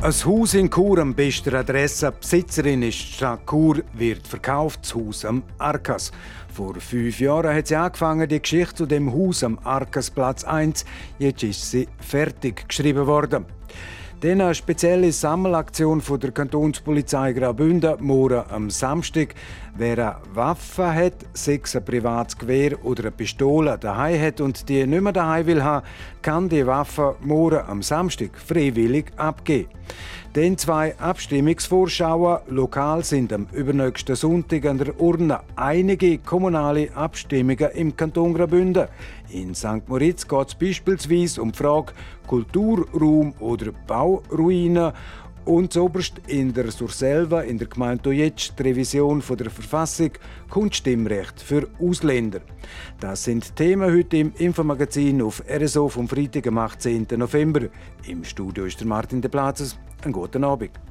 Ein Haus in Chur am besten Adresse. Besitzerin ist die Stadt Chur, wird verkauft, das Haus am Arkas. Vor fünf Jahren hat sie angefangen, die Geschichte zu dem Haus am Arkasplatz 1. Jetzt ist sie fertig geschrieben worden. Dann eine spezielle Sammelaktion von der Kantonspolizei Graubünden morgen am Samstag. Wer eine Waffe hat, sei es ein privates Gewehr oder eine Pistole daheim hat und die nicht mehr daheim will haben, kann die Waffe morgen am Samstag freiwillig abgeben. Den zwei Abstimmungsvorschauen lokal sind am übernächsten Sonntag an der Urne einige kommunale Abstimmungen im Kanton Graubünden. In St. Moritz geht es beispielsweise um die Frage Kulturraum oder Bauruinen und zoberst in der Surselva, in der Gemeinde Dojetsch, die Revision von der Verfassung Kunststimmrecht für Ausländer. Das sind Themen heute im Infomagazin auf RSO vom Freitag, am 18. November. Im Studio ist der Martin de Platzes. Einen guten Abend.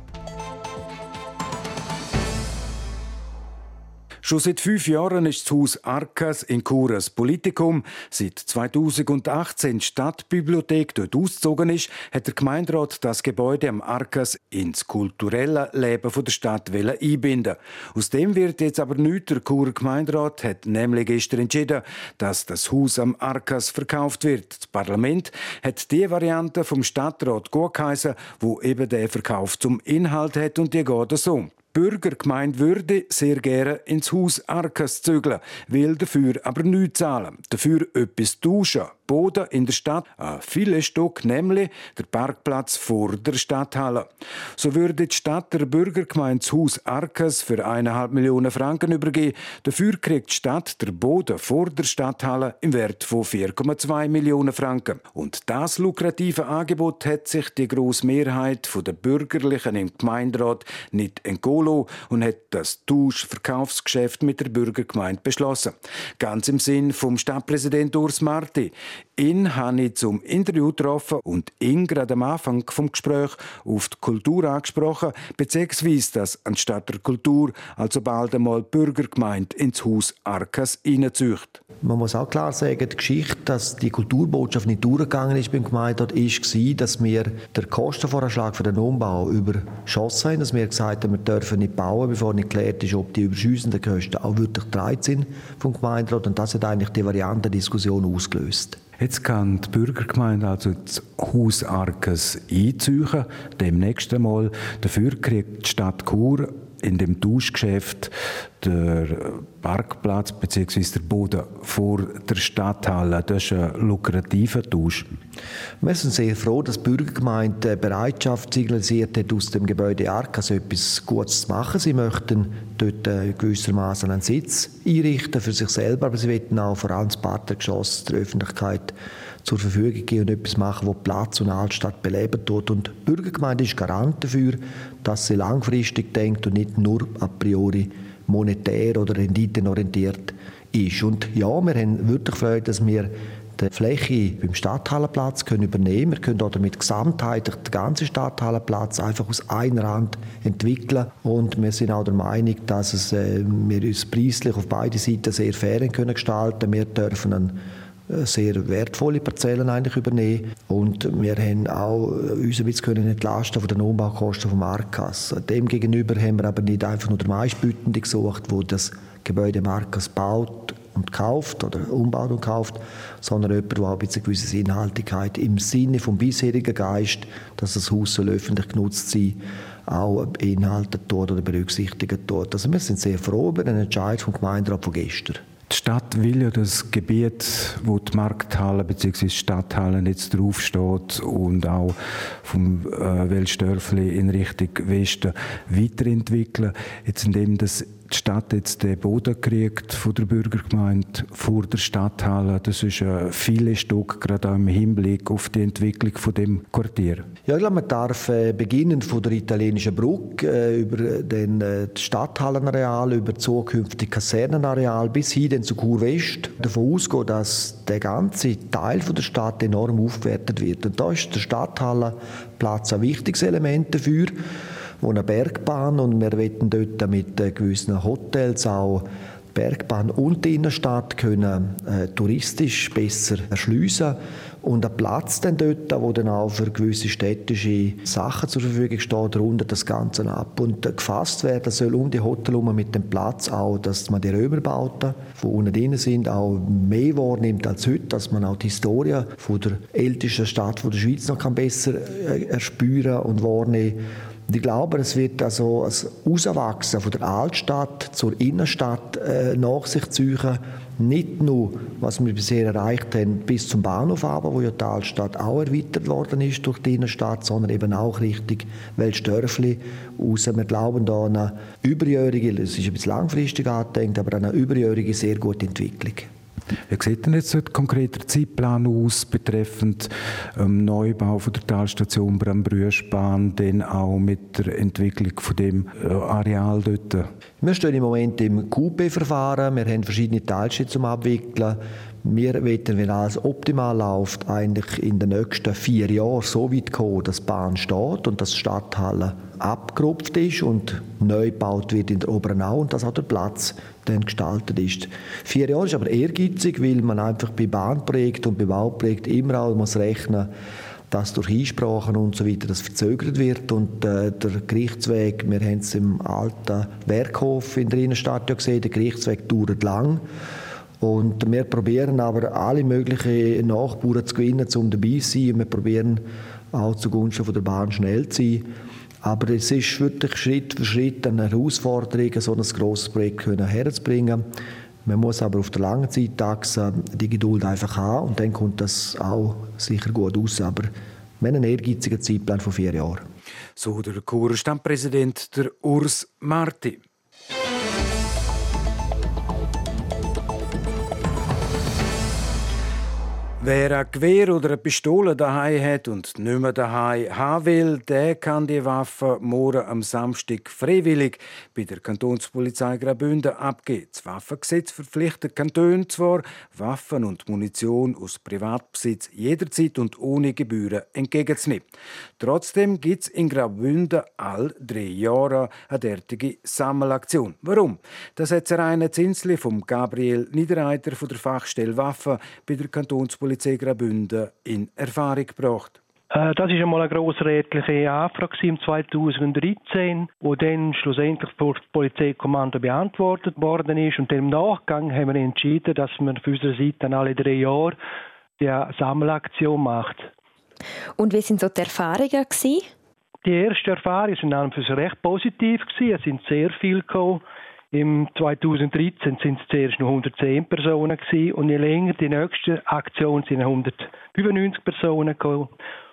Schon seit fünf Jahren ist das Haus Arkas in ein Politikum. Seit 2018 die Stadtbibliothek dort ausgezogen ist, hat der Gemeinderat das Gebäude am Arkas ins kulturelle Leben der Stadt einbinden. Aus dem wird jetzt aber nichts. Der Churer Gemeinderat hat nämlich gestern entschieden, dass das Haus am Arkas verkauft wird. Das Parlament hat die Variante vom Stadtrat gut geheißen, wo eben der Verkauf zum Inhalt hat und die geht so. Bürgergemeinde würde sehr gerne ins Haus Arkas zügeln, will dafür aber nichts zahlen. Dafür etwas tauschen. Boden in der Stadt, ein viele Stück, nämlich der Parkplatz vor der Stadthalle. So würde die Stadt der Bürgergemeinde das Haus Arkas für eineinhalb Millionen Franken übergeben. Dafür kriegt die Stadt der Boden vor der Stadthalle im Wert von 4,2 Millionen Franken. Und das lukrative Angebot hat sich die grosse Mehrheit der Bürgerlichen im Gemeinderat nicht entgehen und hat das Tausch-Verkaufsgeschäft mit der Bürgergemeinde beschlossen. Ganz im Sinn vom Stadtpräsident Urs Marti. Ihn habe ich zum Interview getroffen und ihn gerade am Anfang vom Gespräch auf die Kultur angesprochen, beziehungsweise dass anstatt der Kultur also bald einmal die Bürgergemeinde ins Haus Arkas hineinzücht. Man muss auch klar sagen, die Geschichte, dass die Kulturbotschaft nicht durchgegangen ist beim Gemeinderat, war, dass wir den Kostenvoranschlag für den Umbau überschossen haben, dass wir gesagt haben, wir dürfen nicht bauen, bevor nicht geklärt ist, ob die überschüssenden Kosten auch wirklich dreit sind vom Gemeinderat. Und das hat eigentlich die Variantendiskussion ausgelöst. Jetzt kann die Bürgergemeinde also das Haus Arkes einziehen, demnächst einmal. Dafür kriegt die Stadt Chur in dem Tauschgeschäft der Parkplatz bzw. der Boden vor der Stadthalle. Das ist ein lukrativer Tausch. Wir sind sehr froh, dass die Bürgergemeinde Bereitschaft signalisiert hat, aus dem Gebäude Arkas etwas Gutes zu machen. Sie möchten dort gewissermaßen einen Sitz einrichten für sich selber, aber sie möchten auch vor allem das Partnergeschoss der Öffentlichkeit zur Verfügung geben und etwas machen, wo Platz und Altstadt beleben tut. Und die Bürgergemeinde ist Garant dafür, dass sie langfristig denkt und nicht nur a priori monetär oder renditenorientiert ist. Und ja, wir haben wirklich Freude, dass wir die Fläche beim Stadthallenplatz können übernehmen. Wir können damit gesamtheitlich den ganzen Stadthallenplatz einfach aus einer Hand entwickeln. Und wir sind auch der Meinung, dass es, äh, wir uns preislich auf beide Seiten sehr fair können gestalten. Wir dürfen einen sehr wertvolle Parzellen eigentlich übernehmen. Und wir haben auch äh, uns ein bisschen entlasten von den Umbaukosten vom Markas. Demgegenüber haben wir aber nicht einfach nur den meistbietenden gesucht, wo das Gebäude Markas baut und kauft oder umbaut und kauft, sondern jemand, der auch eine gewisse Inhaltigkeit im Sinne vom bisherigen Geist, dass das Haus soll öffentlich genutzt sein auch beinhaltet oder berücksichtigt dort. Also wir sind sehr froh über den Entscheid vom Gemeinderat von gestern. Die Stadt will ja das Gebiet, wo die Markthalle bzw. Stadthalle jetzt draufsteht und auch vom äh, Weltstörfli in Richtung Westen weiterentwickeln. Jetzt indem das die Stadt jetzt den Boden kriegt von der Bürgergemeinde vor der Stadthalle. Das ist ein vieles Stück, gerade auch im Hinblick auf die Entwicklung von dem Quartier. Ja, ich glaube, man darf äh, beginnen von der italienischen Brücke äh, über den äh, Stadthallenareal, über zukünftige Kasernenareal bis hin zu Kurwest davon ausgehen, dass der ganze Teil von der Stadt enorm aufgewertet wird. Und da ist der Stadthallenplatz ein wichtiges Element dafür wo eine Bergbahn und wir wollen dort mit gewissen Hotels auch Bergbahn und die Innenstadt können äh, touristisch besser erschliessen und ein Platz dann dort, wo dann auch für gewisse städtische Sachen zur Verfügung steht, rundet das Ganze ab. Und äh, gefasst werden soll um die Hotel herum mit dem Platz auch, dass man die Römerbauten, die unten drin sind, auch mehr wahrnimmt als heute, dass man auch die Historie von der ältesten Stadt von der Schweiz noch kann besser äh, erspüren und wahrnehmen und ich glaube, es wird also ein Auswachsen von der Altstadt zur Innenstadt äh, nach sich ziehen. Nicht nur, was wir bisher erreicht haben, bis zum Bahnhof aber, wo ja die Altstadt auch erweitert worden ist durch die Innenstadt, sondern eben auch Richtung Weltstörfli raus. Wir glauben da an eine überjährige, das ist ein bisschen langfristig angedenkt, aber eine überjährige sehr gute Entwicklung. Wie sieht denn jetzt ein konkreter Zeitplan aus betreffend ähm, Neubau von der Talstation Brambrüschbahn, dann auch mit der Entwicklung von dem äh, Areal dort? Wir stehen im Moment im QP-Verfahren. Wir haben verschiedene Teilschritte zum Abwickeln. Wir wollen, wenn alles optimal läuft, eigentlich in den nächsten vier Jahren so weit kommen, dass die Bahn steht und dass die Stadthalle abgerupft ist und neu gebaut wird in der Obernau und dass auch der Platz dann gestaltet ist. Vier Jahre ist aber ehrgeizig, weil man einfach bei Bahnprojekten und bei Bauprojekten immer auch muss rechnen dass durch Einsprachen und so weiter das verzögert wird und äh, der Gerichtsweg, wir haben es im alten Werkhof in der Innenstadt ja gesehen, der Gerichtsweg dauert lang und wir probieren aber alle möglichen Nachbarn zu gewinnen, um dabei zu sein. Wir probieren auch zugunsten von der Bahn schnell zu sein. Aber es ist wirklich Schritt für Schritt eine Herausforderung, so ein grosses Projekt herzubringen. Man muss aber auf der langen Zeitachse die Geduld einfach haben und dann kommt das auch sicher gut aus. Aber wir haben einen ehrgeizigen Zeitplan von vier Jahren. So der Kurstandpräsident der Urs Marti. Wer ein Gewehr oder eine Pistole daheim hat und nicht mehr daheim haben will, der kann die Waffe morgen am Samstag freiwillig bei der Kantonspolizei Graubünden abgeben. Das Waffengesetz verpflichtet Kantone zwar, Waffen und Munition aus Privatbesitz jederzeit und ohne Gebühren entgegenzunehmen. Trotzdem gibt es in Graubünden all drei Jahre eine derartige Sammelaktion. Warum? Das hat Rainer Zinsli vom Gabriel Niederreiter von der Fachstelle Waffen bei der Kantonspolizei Polizei Graubünden in Erfahrung gebracht? Äh, das ist einmal eine grossrätliche Anfrage im 2013, wo dann schlussendlich vor das Polizeikommando beantwortet worden ist. Und im Nachgang haben wir entschieden, dass man für unsere Seite dann alle drei Jahre die Sammelaktion macht. Und wie sind so die Erfahrungen gewesen? Die ersten Erfahrungen sind an für sich recht positiv gewesen. Es sind sehr viele gekommen. Im 2013 sind es zuerst noch 110 Personen gewesen, und je länger die nächste Aktion sind 195 Personen gekommen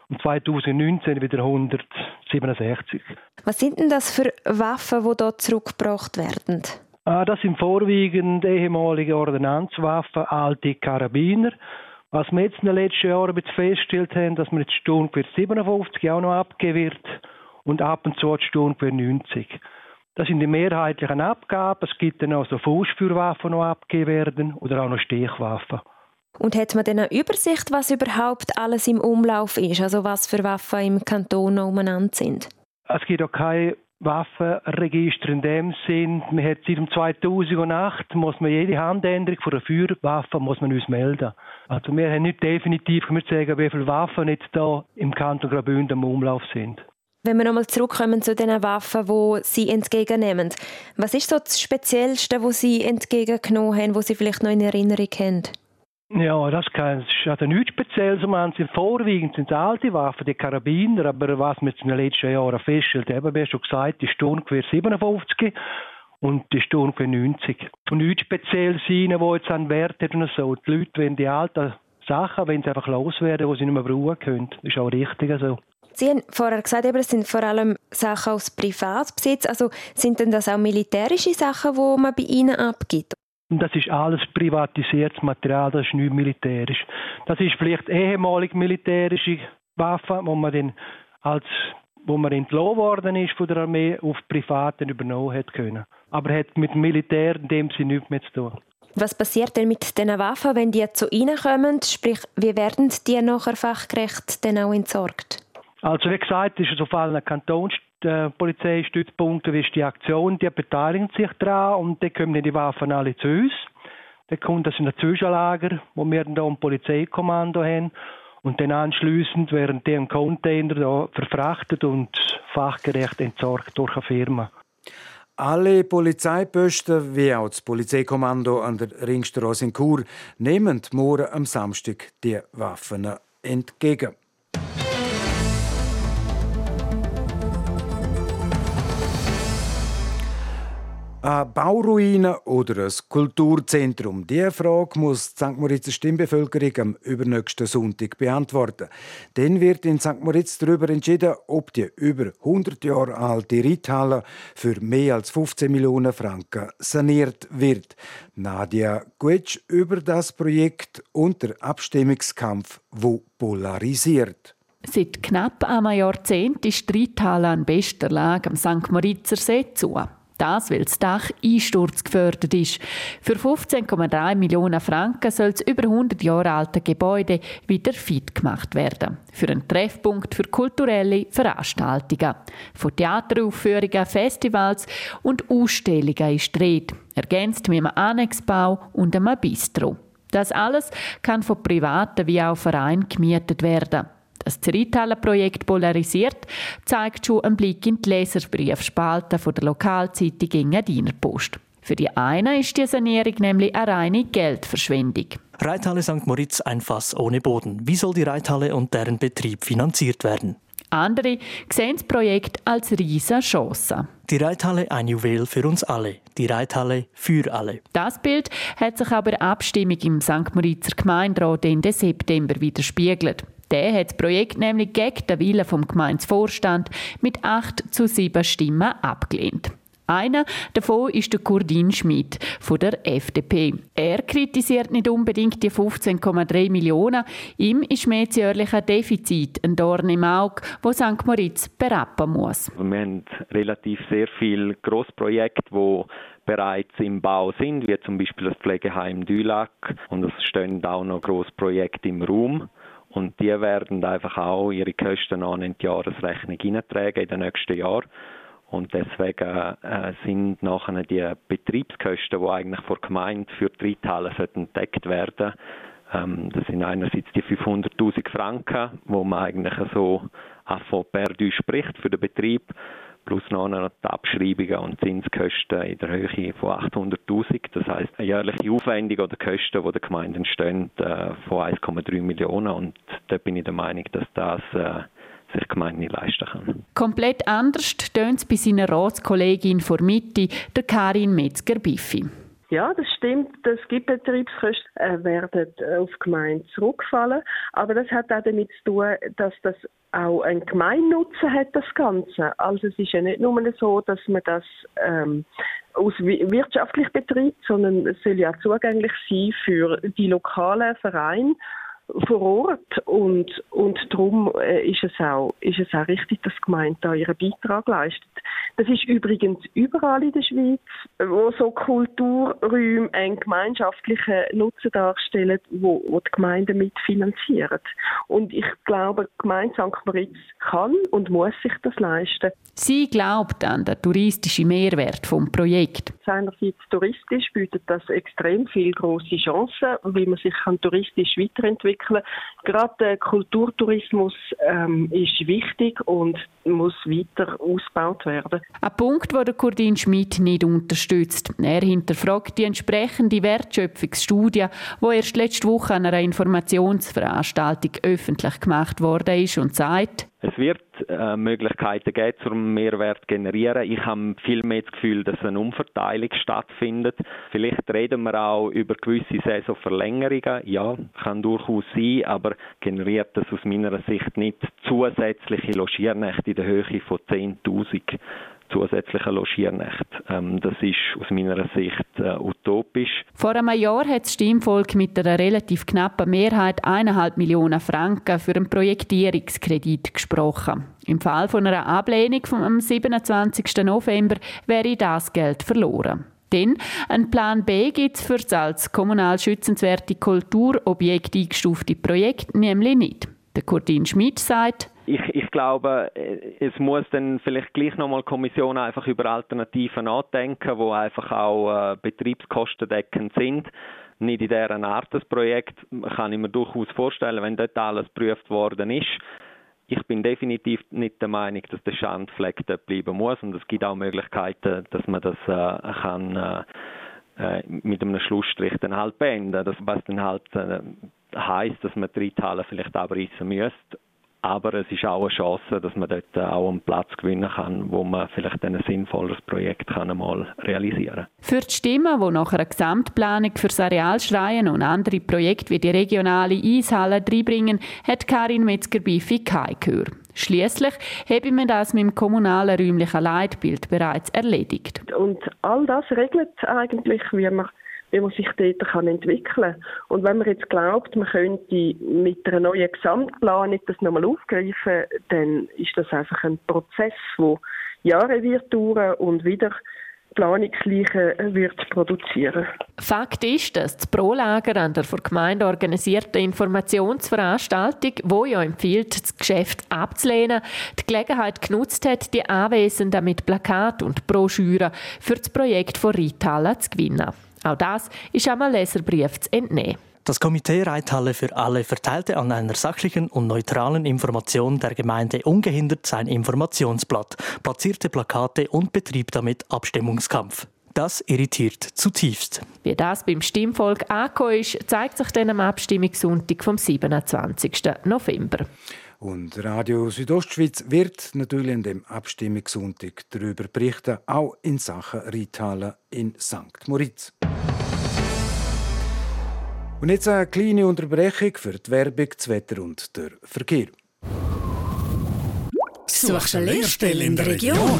und 2019 wieder 167. Was sind denn das für Waffen, die dort zurückgebracht werden? Ah, das sind vorwiegend ehemalige Ordnanzwaffen, alte Karabiner. Was wir jetzt in den letzten Jahren festgestellt haben, dass man jetzt Sturmgewehr 57 auch noch abgeben wird und ab und zu Sturmgewehr 90. Das sind die mehrheitlichen Abgaben. Es gibt dann auch so Fußführwaffen, die noch abgegeben werden oder auch noch Stichwaffen. Und hat man dann eine Übersicht, was überhaupt alles im Umlauf ist? Also was für Waffen im Kanton noch umeinander sind? Es gibt auch keine Waffenregister in dem Sinn. Man hat seit 2008 muss man jede Handänderung von einer Feuerwaffe muss man uns melden. Also wir haben nicht definitiv können sagen, wie viele Waffen jetzt da im Kanton Graubünden im Umlauf sind. Wenn wir nochmal zurückkommen zu den Waffen, die Sie entgegennehmen, was ist so das Speziellste, was Sie entgegengenommen haben, was Sie vielleicht noch in Erinnerung haben? Ja, das, kann, also nichts Spezielles. Man sind vorwiegend sind alte Waffen, die Karabiner, aber was wir in den letzten Jahren feststellt, eben, wie schon gesagt, die Sturmgewehr 57 und die Sturmgewehr 90. Und nichts Spezielles sein, wo jetzt einen Wert hat und so. Die Leute, wenn die alten Sachen, wenn sie einfach loswerden, die sie nicht mehr brauchen können, das ist auch richtig so. Sie haben vorher gesagt, das sind vor allem Sachen aus Privatbesitz. Also sind denn das auch militärische Sachen, die man bei Ihnen abgibt? Das ist alles privatisiertes Material, das ist nicht militärisch. Das ist vielleicht ehemalig militärische Waffen, wo man dann als wo man entlohnt worden ist von der Armee, auf Privaten übernommen hat können. Aber hat mit Militär in dem Sinne nichts mehr zu tun. Was passiert denn mit diesen Waffen, wenn die zu Ihnen kommen? Sprich, wie werden die nachher fachgerecht dann auch entsorgt? Also wie gesagt, ist es auf allen Kantonspolizeistützpunkten ist die Aktion, die beteiligen sich daran und dann kommen die Waffen alle zu uns. Dann kommt das in ein Zwischenlager, wo wir dann ein Polizeikommando haben und dann anschließend werden die im Container da verfrachtet und fachgerecht entsorgt durch eine Firma. Alle Polizeiposten wie auch das Polizeikommando an der Ringstraße in Chur nehmen morgen am Samstag die Waffen entgegen. Eine Bauruine oder ein Kulturzentrum? Diese Frage muss die St. Moritzer Stimmbevölkerung am übernächsten Sonntag beantworten. Dann wird in St. Moritz darüber entschieden, ob die über 100 Jahre alte Reithalle für mehr als 15 Millionen Franken saniert wird. Nadia Guetsch über das Projekt und der Abstimmungskampf, wo polarisiert. Seit knapp einem Jahrzehnt ist die Reithalle an bester Lage am St. Moritzer See zu. Das, weil das Dach einsturzgefördert ist. Für 15,3 Millionen Franken soll das über 100 Jahre alte Gebäude wieder fit gemacht werden. Für einen Treffpunkt für kulturelle Veranstaltungen. Von Theateraufführungen, Festivals und Ausstellungen ist die Rede. Ergänzt mit einem Annexbau und einem Bistro. Das alles kann von Privaten wie auch Vereinen gemietet werden. Das Zrithaler-Projekt polarisiert, zeigt schon einen Blick in die Leserbriefspalte der Lokalzeitung Engadiner Post. Für die einen ist die Sanierung nämlich eine reine Geldverschwendung. Reithalle St. Moritz ein Fass ohne Boden. Wie soll die Reithalle und deren Betrieb finanziert werden? Andere sehen das Projekt als riesige Chance. Die Reithalle ein Juwel für uns alle. Die Reithalle für alle. Das Bild hat sich aber der Abstimmung im St. Moritzer Gemeinderat Ende September widerspiegelt. Der hat das Projekt nämlich gegen den Willen vom Gemeindevorstand mit 8 zu 7 Stimmen abgelehnt. Einer davon ist der Kurdin Schmidt von der FDP. Er kritisiert nicht unbedingt die 15,3 Millionen. Ihm ist mehr das jährliche Defizit ein Dorn im Auge, wo St. Moritz berappen muss. Wir haben relativ sehr viele Grossprojekte, die bereits im Bau sind, wie zum Beispiel das Pflegeheim Dülac. Und es stehen auch noch Grossprojekte im Raum. Und die werden einfach auch ihre Kosten an in die Jahresrechnung hineintragen in den nächsten Jahren. Und deswegen äh, sind nachher die Betriebskosten, die eigentlich vor Gemeinde für die Reithalle entdeckt werden, ähm, das sind einerseits die 500.000 Franken, wo man eigentlich so von Perdu spricht für den Betrieb plus noch die Abschreibungen und Zinskosten in der Höhe von 800'000. Das heißt eine jährliche Aufwendung oder Kosten, die der Gemeinde entstehen, äh, von 1,3 Millionen. Und da bin ich der Meinung, dass das äh, sich die Gemeinde nicht leisten kann. Komplett anders tönt es bei seiner Ratskollegin vor Mitte, der Karin Metzger-Biffi. Ja, das stimmt. Es gibt Betriebskosten, äh, werden auf die Gemeinde zurückfallen. Aber das hat auch damit zu tun, dass das auch einen Gemeinnutzen hat, das Ganze. Also es ist ja nicht nur so, dass man das ähm, aus wirtschaftlich betreibt, sondern es soll ja zugänglich sein für die lokalen Vereine vor Ort und, und darum äh, ist, es auch, ist es auch richtig, dass die Gemeinde da ihren Beitrag leistet. Das ist übrigens überall in der Schweiz, wo so Kulturräume einen gemeinschaftlichen Nutzen darstellen, wo, wo die Gemeinden mitfinanzieren. Und ich glaube, die Gemeinde St. Moritz kann und muss sich das leisten. Sie glaubt an den touristischen Mehrwert vom Projekt. Einerseits touristisch bietet das extrem viele große Chancen, wie man sich kann touristisch weiterentwickeln kann. Gerade der Kulturtourismus ähm, ist wichtig und muss weiter ausgebaut werden. Ein Punkt, den der Kurdin Schmidt nicht unterstützt. Er hinterfragt die entsprechende Wertschöpfungsstudie, die erst letzte Woche an einer Informationsveranstaltung öffentlich gemacht worden ist und sagt, Es wird äh, Möglichkeiten geben, zum Mehrwert zu generieren. Ich habe viel mehr das Gefühl, dass eine Umverteilung stattfindet. Vielleicht reden wir auch über gewisse Saisonverlängerungen. Ja, kann durchaus sein, aber generiert das aus meiner Sicht nicht zusätzliche Logiernächte in der Höhe von 10.000 zusätzlichen Logiernächte. Ähm, das ist aus meiner Sicht äh, utopisch. Vor einem Jahr hat das Stimmvolk mit einer relativ knappen Mehrheit 1,5 Millionen Franken für einen Projektierungskredit gesprochen. Im Fall von einer Ablehnung am 27. November wäre das Geld verloren. Denn ein Plan B gibt es für das als kommunal schützenswerte Kulturobjekt eingestufte Projekt nämlich nicht. Der Kurtin Schmidt sagt, ich, ich glaube, äh, es muss dann vielleicht gleich nochmal die Kommission einfach über Alternativen nachdenken, wo einfach auch äh, betriebskostendeckend sind. Nicht in dieser Art das Projekt, kann ich mir durchaus vorstellen, wenn dort alles geprüft worden ist. Ich bin definitiv nicht der Meinung, dass der Schandfleck dort bleiben muss und es gibt auch Möglichkeiten, dass man das äh, kann äh, äh mit einem Schlussstrich dann halt beenden. Das was dann halt äh, heißt, dass man die Reithalle vielleicht abreißen müsste aber es ist auch eine Chance, dass man dort auch einen Platz gewinnen kann, wo man vielleicht ein sinnvolles Projekt kann einmal realisieren kann. Für die Stimmen, die nach einer Gesamtplanung für das Areal schreien und andere Projekte wie die regionale Eishalle reinbringen, hat Karin Metzger-Biffi kein Gehör. Schliesslich habe man das mit dem kommunalen räumlichen Leitbild bereits erledigt. Und all das regelt eigentlich, wie man wie man sich dort kann entwickeln kann. Und wenn man jetzt glaubt, man könnte mit einer neuen Gesamtplanung das nochmal aufgreifen, dann ist das einfach ein Prozess, der Jahre wird dauern und wieder Planungsleichen wird produzieren. Fakt ist, dass das Pro-Lager an der von Gemeinde organisierten Informationsveranstaltung, wo ja empfiehlt, das Geschäft abzulehnen, die Gelegenheit genutzt hat, die Anwesenden mit Plakat und Broschüren für das Projekt von Reithalle zu gewinnen. Auch das ist einem Leserbrief zu entnehmen. Das Komitee Reithalle für alle verteilte an einer sachlichen und neutralen Information der Gemeinde ungehindert sein Informationsblatt, platzierte Plakate und betrieb damit Abstimmungskampf. Das irritiert zutiefst. Wie das beim Stimmvolk angekommen ist, zeigt sich dann am Abstimmungssonntag vom 27. November. Und Radio Südostschweiz wird natürlich an dem Abstimmungssonntag darüber berichten, auch in Sachen Reithalle in St. Moritz. Und jetzt eine kleine Unterbrechung für die Werbung, das Wetter und der Verkehr. Suchst du eine Lehrstelle in der Region?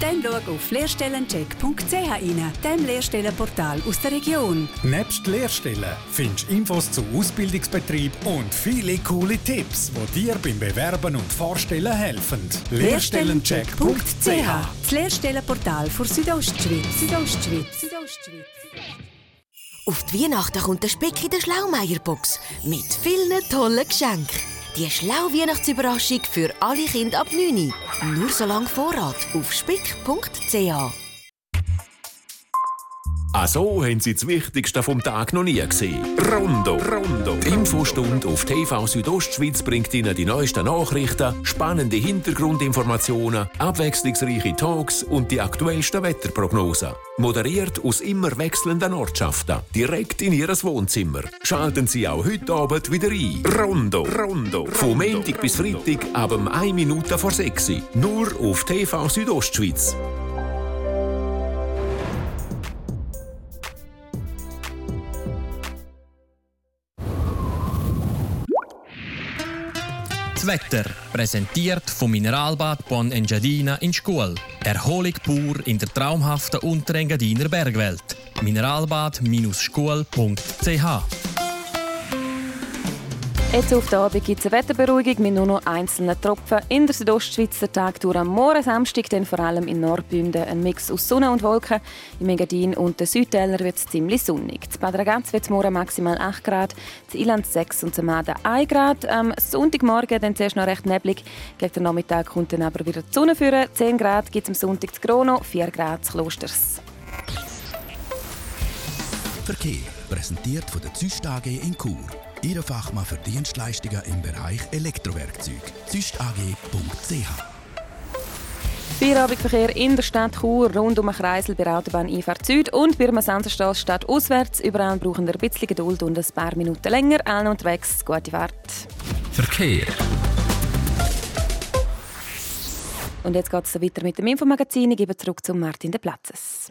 Dann schau auf lehrstellencheck.ch rein, dem Lehrstellenportal aus der Region. Nebst Lehrstellen findest du Infos zu Ausbildungsbetrieb und viele coole Tipps, die dir beim Bewerben und Vorstellen helfen. Lehrstellencheck.ch Das Lehrstellenportal für Südostschweiz. Südostschweiz. Südostschweiz. Auf die Weihnachten kommt der Speck in der Schlaumeierbox mit vielen tollen Geschenken. Die schlaue Weihnachtsüberraschung für alle Kinder ab 9 Nur so lange Vorrat auf spick.ch. Ah, so haben Sie das Wichtigste vom Tag noch nie gesehen. Rondo. Rondo. Die Infostunde auf TV Südostschweiz bringt Ihnen die neuesten Nachrichten, spannende Hintergrundinformationen, abwechslungsreiche Talks und die aktuellsten Wetterprognosen. Moderiert aus immer wechselnden Ortschaften, direkt in Ihres Wohnzimmer. Schalten Sie auch heute Abend wieder ein. Rondo. Rondo. Vom Montag bis Freitag ab 1 Minute vor 6 Nur auf TV Südostschweiz. Das Wetter, präsentiert vom Mineralbad Bon Engadina in Schkuhl. Erholung pur in der traumhaften Unterengadiner Bergwelt. Mineralbad-schkuhl.ch Jetzt auf der Abend gibt es eine Wetterberuhigung mit nur noch einzelnen Tropfen. In der Südostschweiz der Tag durch am Morgen Samstag, dann vor allem in Nordbünden ein Mix aus Sonne und Wolken. Im Engadin und den Südtäler wird es ziemlich sonnig. In Bad Ragaz wird es morgen maximal 8 Grad, in Iland 6 und Zemaden 1 Grad. Am Sonntagmorgen dann zuerst noch recht neblig. Gegen den Nachmittag kommt dann aber wieder die Sonne führen. 10 Grad gibt es am Sonntag zu Grono, 4 Grad zu Klosters. Verkehr präsentiert von der Züst AG in Chur. Ihre Fachmann für Dienstleistungen im Bereich Elektrowerkzeug. züstag.ch Feierabendverkehr in der Stadt Chur, rund um den Kreisel bei der Autobahn Einfahrt Süd und bei der Stadt auswärts. Überall brauchen wir ein bisschen Geduld und ein paar Minuten länger. Allen unterwegs, gute Fahrt. Verkehr. Und jetzt geht es weiter mit dem Infomagazin. Ich gebe zurück zu Martin de Platzes.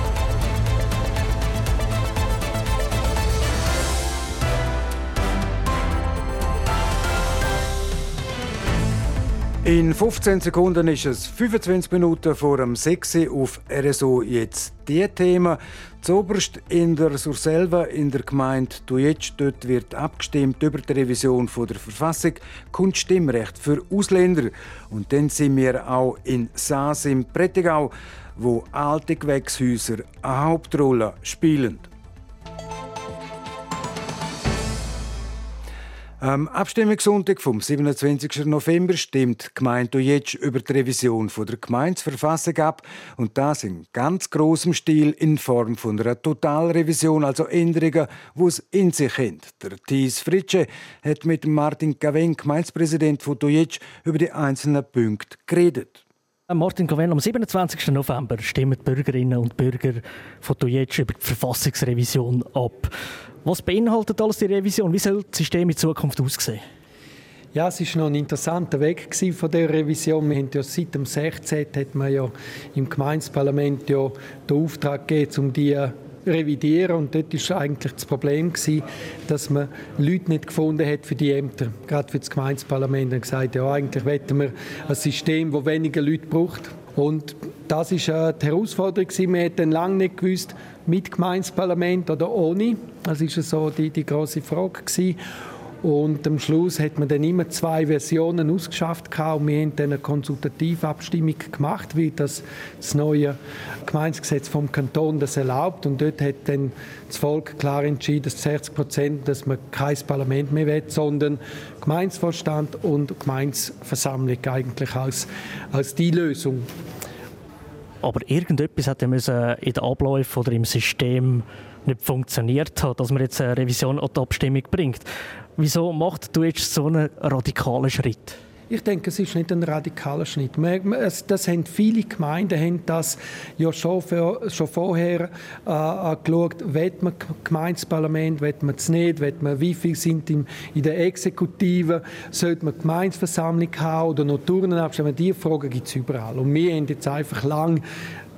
In 15 Sekunden ist es 25 Minuten vor dem 6 auf RSO jetzt die Themen. Zoberst in der Surselva in der Gemeinde Tujetsch, dort wird abgestimmt über die Revision der Verfassung, kommt Stimmrecht für Ausländer. Und dann sind wir auch in Saas im Prättigau, wo alte Gewächshäuser eine Hauptrolle spielen. Am Abstimmungssonntag vom 27. November stimmt die Gemeinde jetzt über die Revision der Gemeindeverfassung ab und das in ganz großem Stil in Form von einer Totalrevision, also Änderungen, die es in sich haben. Der Thies Fritsche hat mit Martin Gawen, Gemeindepräsident von Dojetsch, über die einzelnen Punkte geredet. Martin Gawen, am 27. November stimmen die Bürgerinnen und Bürger von Dojetsch über die Verfassungsrevision ab. Was beinhaltet alles die Revision? Wie soll das System in Zukunft aussehen? Ja, es war noch ein interessanter Weg von der Revision. Wir haben ja seit dem 16. hat man ja im Gemeindeparlament ja den Auftrag gegeben, um die revidieren und dort war eigentlich das Problem gewesen, dass man Leute nicht gefunden hat für die Ämter, gerade für das Gemeindeparlament. Und gesagt, ja eigentlich wollten wir ein System, das weniger Leute braucht. Und das war äh, die Herausforderung. Wir hätten lange nicht gewusst, mit Gemeindeparlament oder ohne. Das war so die, die große Frage. Gewesen. Und am Schluss hat man dann immer zwei Versionen ausgeschafft und wir haben dann eine Konsultativabstimmung gemacht, wie das, das neue Gemeindegesetz vom Kanton das erlaubt. Und dort hat dann das Volk klar entschieden, dass 60 Prozent, dass man kein Parlament mehr will, sondern Gemeindevorstand und Gemeindeversammlung eigentlich als, als die Lösung. Aber irgendetwas hat in den Abläufen oder im System nicht funktioniert hat, dass man jetzt eine Revision an die Abstimmung bringt. Wieso macht du jetzt so einen radikalen Schritt? Ich denke, es ist nicht ein radikaler Schritt. Das haben viele Gemeinden haben das ja schon, für, schon vorher äh, geschaut. Will man Gemeindeparlament, will man es nicht, will man, wie viele sind in, in der Exekutive, sollte man Gemeindeversammlung haben oder noch Turnen abstimmen? Diese Fragen gibt es überall. Und wir haben jetzt einfach lang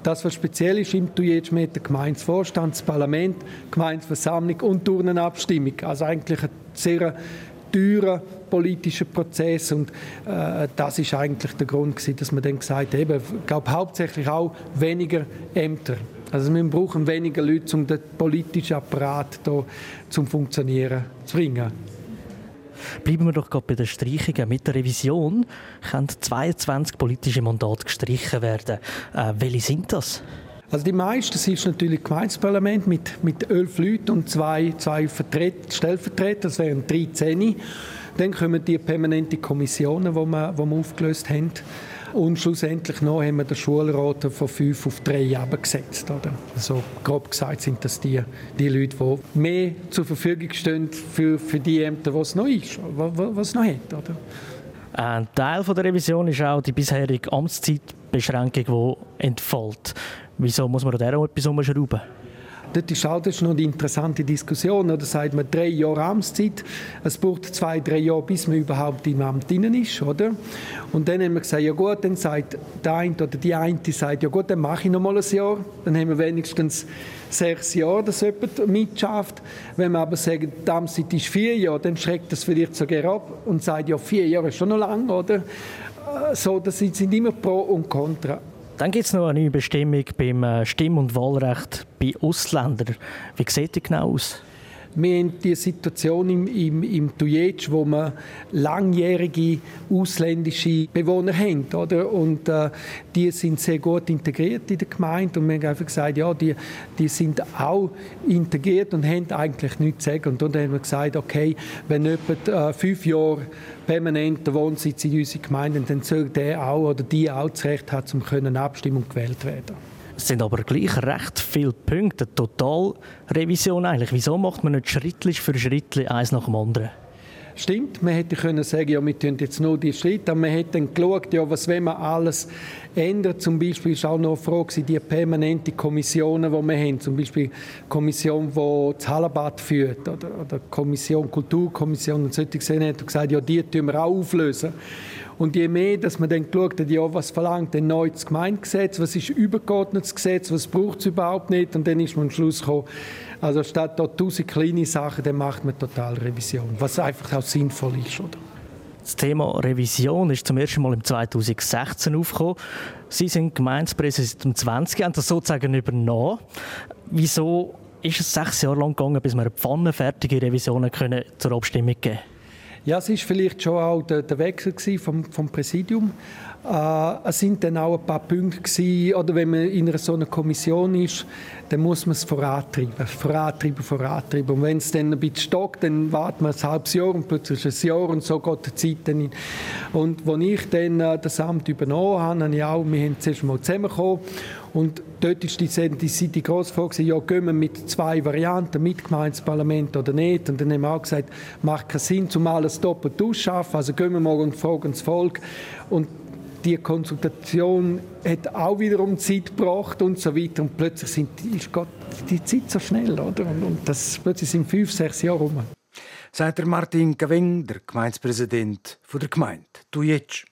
das, was speziell ist im Tujetsch mit der Gemeindevorstand, das Parlament, Gemeindeversammlung und Turnenabstimmung. Also eigentlich ein sehr teurer politischer Prozess und äh, das ist eigentlich der Grund gewesen, dass man dann gesagt hat, glaube hauptsächlich auch weniger Ämter. Also wir brauchen weniger Leute, um den politischen Apparat hier zum Funktionieren zu bringen. Bleiben wir doch gerade bei den Streichungen. Mit der Revision können 22 politische Mandate gestrichen werden. Äh, welche sind das? Also die meisten sind natürlich Gemeindeparlament mit, mit elf Leuten und zwei, zwei Vertret Stellvertreter, das wären 13. Dann kommen die permanenten Kommissionen, die wir, die wir aufgelöst haben. Und schlussendlich noch haben wir den Schulrat von fünf auf drei abgesetzt. Oder? Also grob gesagt sind das die, die Leute, die mehr zur Verfügung stehen für, für die Ämter, die es noch ist, was noch hat. Oder? Ein Teil der Revision ist auch die bisherige Amtszeitbeschränkung, die entfällt. Wieso muss man da auch etwas umschrauben? Dort ist auch das ist noch die interessante Diskussion. Da sagt man drei Jahre Amtszeit. Es braucht zwei, drei Jahre, bis man überhaupt im Amt drin ist. Oder? Und dann haben wir gesagt, ja gut, dann sagt der eine oder die eine sagt, ja gut, dann mache ich noch mal ein Jahr. Dann haben wir wenigstens sechs Jahre, dass jemand mitschafft. Wenn wir aber sagen, die Amtszeit ist vier Jahre, dann schreckt das vielleicht sogar ab und sagt, ja, vier Jahre ist schon noch lang, oder? Äh, so, das sind immer Pro und Contra. Dann gibt es noch eine neue Bestimmung beim äh, Stimm- und Wahlrecht bei Ausländern. Wie sieht die genau aus? Wir haben die Situation im, im, im Tujetsch, wo wir langjährige ausländische Bewohner haben. Oder? Und äh, die sind sehr gut integriert in der Gemeinde. Und wir haben einfach gesagt, ja, die, die sind auch integriert und haben eigentlich nichts zu sagen. Und dann haben wir gesagt, okay, wenn jemand äh, fünf Jahre permanenter Wohnsitz in unserer Gemeinde, dann soll der auch oder die auch das Recht haben, um abstimmen und gewählt werden. Es sind aber gleich recht viele Punkte. Totalrevision eigentlich. Wieso macht man nicht Schritt für Schritt eins nach dem anderen? stimmt, man hätte können sagen, ja, wir tun jetzt nur die Schritte, aber man hätte dann geschaut, ja, was wenn man alles ändert. Zum Beispiel ist auch noch Frage, die permanente Kommissionen, die wir haben, zum Beispiel die Kommission, die das Hallenbad führt, oder, oder Kommission, Kulturkommission und solche gesehen hat und gesagt, ja, die tun wir auch auflösen. Und je mehr, dass man dann geschaut hat, ja, was verlangt denn neu das Gemeindegesetz, was ist übergeordnetes Gesetz, was braucht es überhaupt nicht, und dann ist man am Schluss gekommen, also statt dort tausend kleine Sachen, dann macht man total Revision, was einfach auch sinnvoll ist, oder? Das Thema Revision ist zum ersten Mal im 2016 aufgekommen. Sie sind Gemeindepräsident seit 20, haben das sozusagen übernommen. Wieso ist es sechs Jahre lang gegangen, bis wir eine pfannenfertige Revision können zur Abstimmung geben Ja, es war vielleicht schon auch der, der Wechsel vom, vom Präsidium. Äh, es sind dann auch ein paar Punkte gewesen, oder wenn man in einer so einer Kommission ist, dann muss man es vorantreiben, vorantreiben, vorantreiben. Und wenn es dann ein bisschen stockt, dann wartet man ein halbes Jahr und plötzlich ein Jahr und so geht die Zeit dann hin. Und als ich dann äh, das Amt übernommen habe, habe ich auch, wir haben zuerst mal zusammengekommen und dort ist die, die, die grosse Frage, ja, gehen wir mit zwei Varianten, mit Gemeindeparlament oder nicht? Und dann haben wir auch gesagt, macht keinen Sinn, zumal es doppelt ausschaffen, also gehen wir morgen und fragen das Volk. Und die Konsultation hat auch wiederum Zeit gebracht und so weiter. Und plötzlich sind, ist Gott, die Zeit so schnell, oder? Und, und das, plötzlich sind fünf, sechs Jahre rum. Sagt Martin Gaweng, der Gemeindepräsident der Gemeinde. Du jetzt.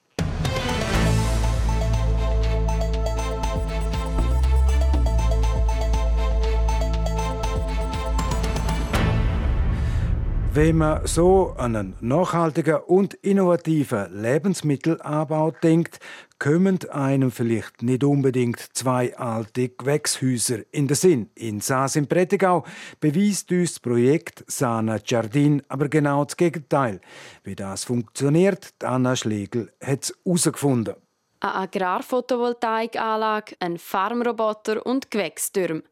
Wenn man so an einen nachhaltigen und innovativen Lebensmittelanbau denkt, kommen einem vielleicht nicht unbedingt zwei alte Gewächshäuser in den Sinn. In Saas im Prättigau beweist uns das Projekt Sana Jardin aber genau das Gegenteil. Wie das funktioniert, Anna Schlegel hat es herausgefunden. Eine Agrarphotovoltaikanlage, ein Farmroboter und Gewächstürme.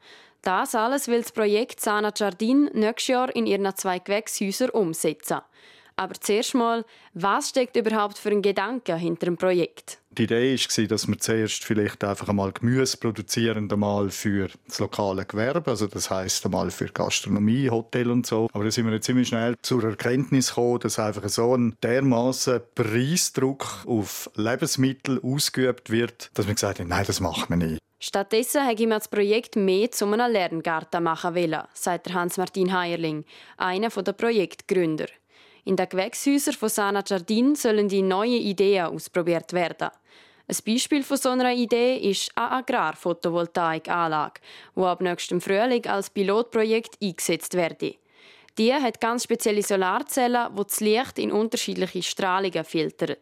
Das alles will das Projekt Sana Jardin nächstes Jahr in ihren zwei Gewächshäusern umsetzen. Aber zuerst mal, was steckt überhaupt für ein Gedanke hinter dem Projekt? Die Idee war, dass wir zuerst vielleicht einfach einmal Gemüse produzieren, einmal für das lokale Gewerbe, also das heißt einmal für Gastronomie, Hotel und so. Aber da sind wir ziemlich schnell zur Erkenntnis gekommen, dass einfach so ein dermaßen Preisdruck auf Lebensmittel ausgeübt wird, dass wir gesagt haben, nein, das machen wir nicht. Stattdessen habe ich mir das Projekt mehr zu einem Lerngarten machen wollen, sagt Hans-Martin Heierling, einer der Projektgründer. In den Gewächshäusern von Sana Jardin sollen die neuen Ideen ausprobiert werden. Ein Beispiel von so einer Idee ist eine Agrarphotovoltaikanlage, die ab nächstem Frühling als Pilotprojekt eingesetzt wird. Die hat ganz spezielle Solarzellen, die das Licht in unterschiedliche Strahlungen filtern.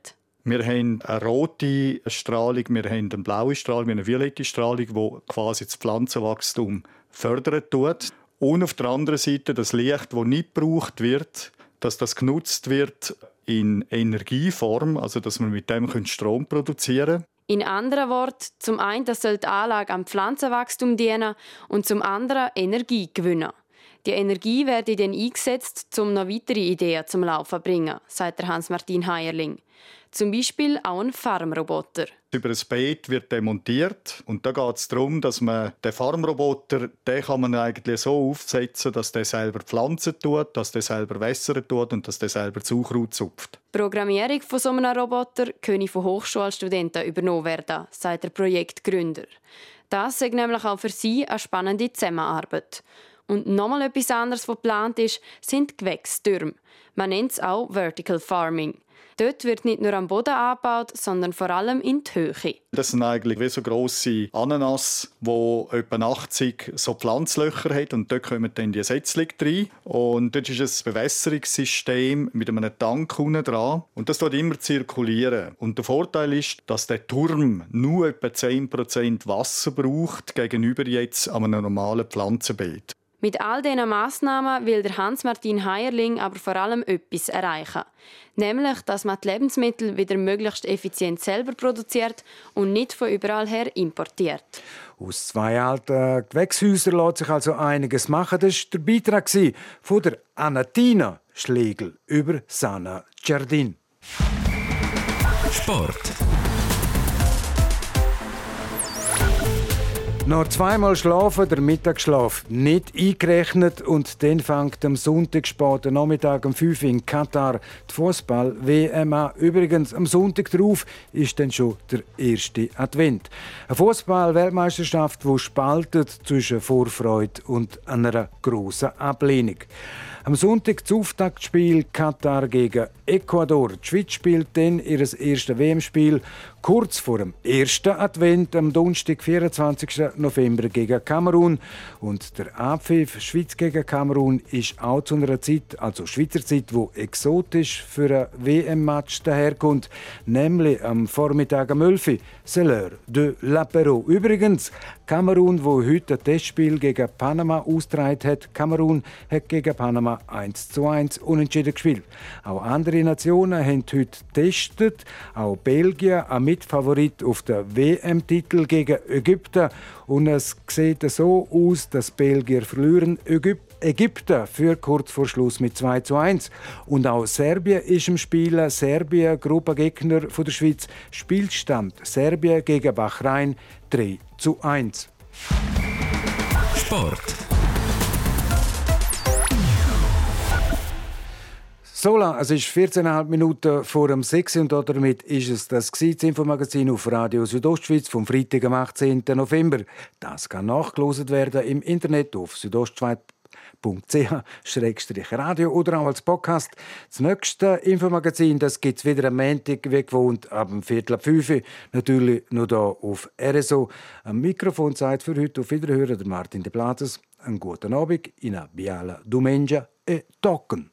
Wir haben eine rote Strahlung, wir haben eine blaue Strahlung, eine violette Strahlung, die quasi das Pflanzenwachstum fördern tut. Und auf der anderen Seite das Licht, das nicht gebraucht wird, dass das genutzt wird in Energieform, also dass man mit dem Strom produzieren können. In anderen Worten, zum einen soll die Anlage am Pflanzenwachstum dienen und zum anderen Energie gewinnen. Die Energie werde dann eingesetzt, um noch weitere Ideen zum Laufen zu bringen, sagt Hans-Martin Heierling. Zum Beispiel auch ein Farmroboter. Über ein Beet wird demontiert und da geht es darum, dass man den Farmroboter, den kann man eigentlich so aufsetzen, dass der selber Pflanzen tut, dass der selber wässern tut und dass der selber Zuckerkraut zupft. Die Programmierung von so einem Roboter könne von Hochschulstudenten übernommen werden, sagt der Projektgründer. Das ist nämlich auch für sie eine spannende Zusammenarbeit. Und nochmal etwas anderes, was geplant ist, sind Gewächstürme. Man nennt es auch Vertical Farming. Dort wird nicht nur am Boden angebaut, sondern vor allem in die Höhe. Das sind eigentlich wie so grosse Ananas, wo etwa 80 so Pflanzlöcher hat und dort kommen dann die Setzling rein. Und dort ist ein Bewässerungssystem mit einem Tank unten dran und das dort immer zirkulieren. Und der Vorteil ist, dass der Turm nur etwa 10% Wasser braucht gegenüber jetzt einem normalen Pflanzenbeet. Mit all diesen Massnahmen will der Hans-Martin Heierling aber vor allem etwas erreichen. Nämlich, dass man die Lebensmittel wieder möglichst effizient selber produziert und nicht von überall her importiert. Aus zwei alten Gewächshäusern lässt sich also einiges machen. Das war der Beitrag von der Anatina Schlegel über Sana Giardin. Sport. Noch zweimal schlafen, der Mittagsschlaf nicht eingerechnet und dann fängt am Sonntag später Nachmittag um 5 Uhr in Katar die Fußball-WM. Übrigens, am Sonntag darauf ist dann schon der erste Advent. Eine Fußball-Weltmeisterschaft, die spaltet zwischen Vorfreude und einer grossen Ablehnung. Am Sonntag das Auftaktspiel Katar gegen Ecuador. Die Schweiz spielt dann ihr erstes WM-Spiel kurz vor dem ersten Advent am Donnerstag, 24. November gegen Kamerun. Und der Abpfiff Schweiz gegen Kamerun ist auch zu einer Zeit, also Schweizer Zeit, wo exotisch für ein WM-Match daherkommt, nämlich am Vormittag am 11 Uhr, c'est l'heure de l'apéro. Übrigens, Kamerun, wo heute ein Testspiel gegen Panama austragen hat, Kamerun hat gegen Panama 1 zu 1 unentschieden gespielt. Auch andere Nationen haben heute getestet, auch Belgien, am Mitfavorit auf den WM-Titel gegen Ägypten. Und es sieht so aus, dass Belgier verlieren. Ägypten Ägypten für kurz vor Schluss mit 2 zu 1. Und auch Serbien ist im Spiel. Serbien, Gruppengegner der Schweiz, Spielstand Serbien gegen Bahrain 3 zu 1. Sport. Sola, es ist 14,5 Minuten vor dem 6 und damit ist es das Infomagazin auf Radio Südostschweiz vom Freitag, am 18. November. Das kann nachgelost werden im Internet auf südostschweiz radio oder auch als Podcast. Das nächste Infomagazin gibt es wieder am Montag, wie gewohnt, ab dem Viertel ab 5 Natürlich nur hier auf RSO. Am Mikrofon Zeit für heute auf Wiederhören der Martin de Platzes. Einen guten Abend, in a biala domenica e tocken.